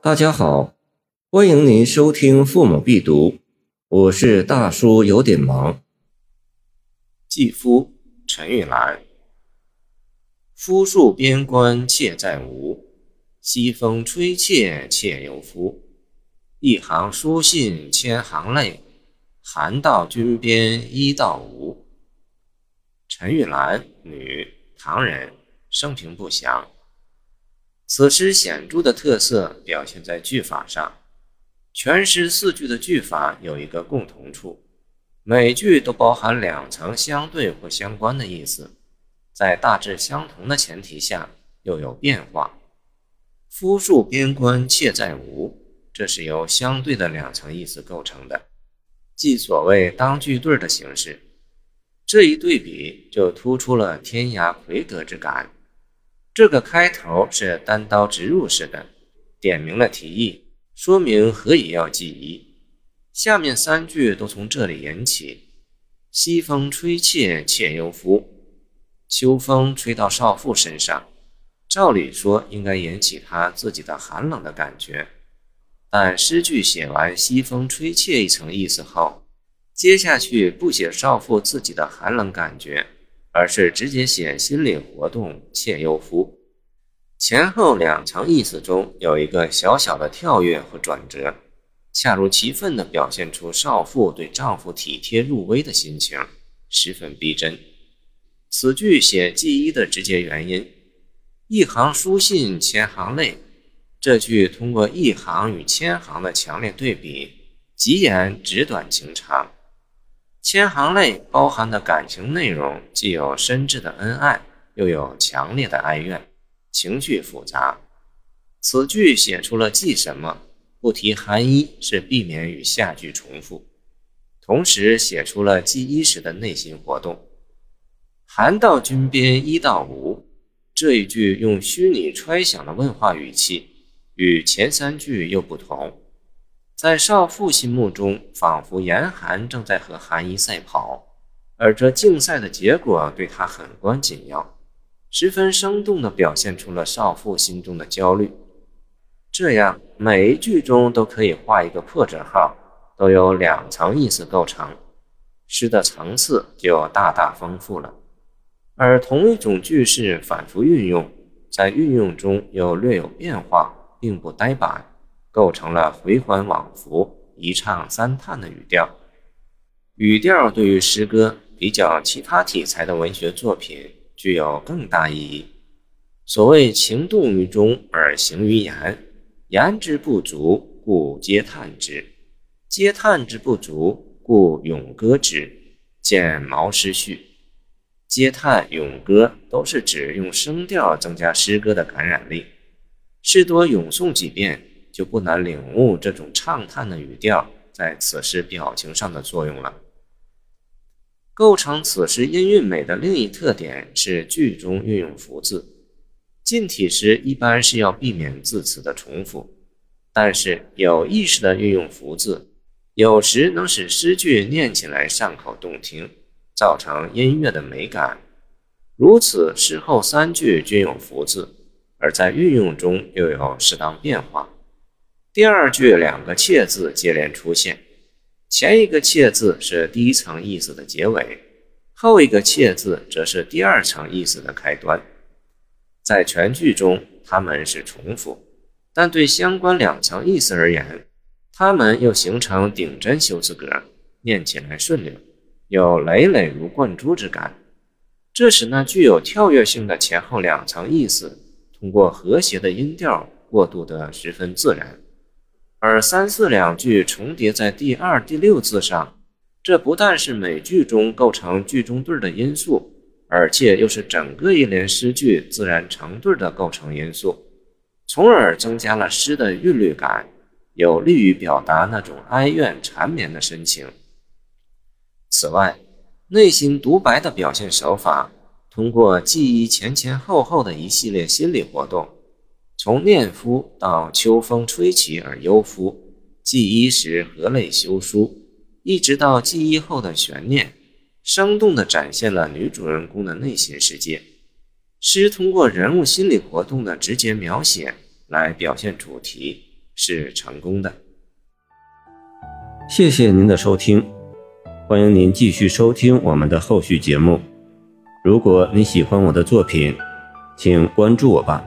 大家好，欢迎您收听《父母必读》，我是大叔，有点忙。继夫陈玉兰，夫戍边关妾在吴，西风吹妾妾犹夫。一行书信千行泪，寒到军边衣到吴。陈玉兰，女，唐人，生平不详。此诗显著的特色表现在句法上，全诗四句的句法有一个共同处，每句都包含两层相对或相关的意思，在大致相同的前提下又有变化。夫戍边关妾在吴，这是由相对的两层意思构成的，即所谓当句对的形式。这一对比就突出了天涯魁德之感。这个开头是单刀直入式的，点明了题意，说明何以要记忆。下面三句都从这里引起：西风吹妾妾犹夫，秋风吹到少妇身上，照理说应该引起她自己的寒冷的感觉。但诗句写完西风吹妾一层意思后，接下去不写少妇自己的寒冷感觉。而是直接写心理活动，妾忧夫，前后两层意思中有一个小小的跳跃和转折，恰如其分地表现出少妇对丈夫体贴入微的心情，十分逼真。此句写记忆的直接原因，一行书信千行泪，这句通过一行与千行的强烈对比，极言纸短情长。千行泪包含的感情内容，既有深挚的恩爱，又有强烈的哀怨，情绪复杂。此句写出了记什么，不提寒衣是避免与下句重复，同时写出了记衣时的内心活动。寒到军边衣到无，这一句用虚拟揣想的问话语气，与前三句又不同。在少妇心目中，仿佛严寒正在和寒衣赛跑，而这竞赛的结果对他很关紧要，十分生动地表现出了少妇心中的焦虑。这样，每一句中都可以画一个破折号，都有两层意思构成，诗的层次就大大丰富了。而同一种句式反复运用，在运用中又略有变化，并不呆板。构成了回环往复、一唱三叹的语调。语调对于诗歌比较其他题材的文学作品具有更大意义。所谓情动于中而行于言，言之不足，故嗟叹之；嗟叹之不足，故咏歌之。见《毛诗序》，嗟叹、咏歌都是指用声调增加诗歌的感染力。诗多咏诵几遍。就不难领悟这种畅叹的语调在此诗表情上的作用了。构成此诗音韵美的另一特点是句中运用福字。近体诗一般是要避免字词的重复，但是有意识的运用福字，有时能使诗句念起来上口动听，造成音乐的美感。如此，诗后三句均有福字，而在运用中又有适当变化。第二句两个“切”字接连出现，前一个“切”字是第一层意思的结尾，后一个“切”字则是第二层意思的开端。在全句中，它们是重复，但对相关两层意思而言，它们又形成顶针修辞格，念起来顺溜，有累累如贯珠之感。这使那具有跳跃性的前后两层意思，通过和谐的音调过渡得十分自然。而三四两句重叠在第二、第六字上，这不但是每句中构成句中对的因素，而且又是整个一联诗句自然成对的构成因素，从而增加了诗的韵律感，有利于表达那种哀怨缠绵的深情。此外，内心独白的表现手法，通过记忆前前后后的一系列心理活动。从念夫到秋风吹起而忧夫，记衣时何泪休书，一直到记忆后的悬念，生动地展现了女主人公的内心世界。诗通过人物心理活动的直接描写来表现主题，是成功的。谢谢您的收听，欢迎您继续收听我们的后续节目。如果你喜欢我的作品，请关注我吧。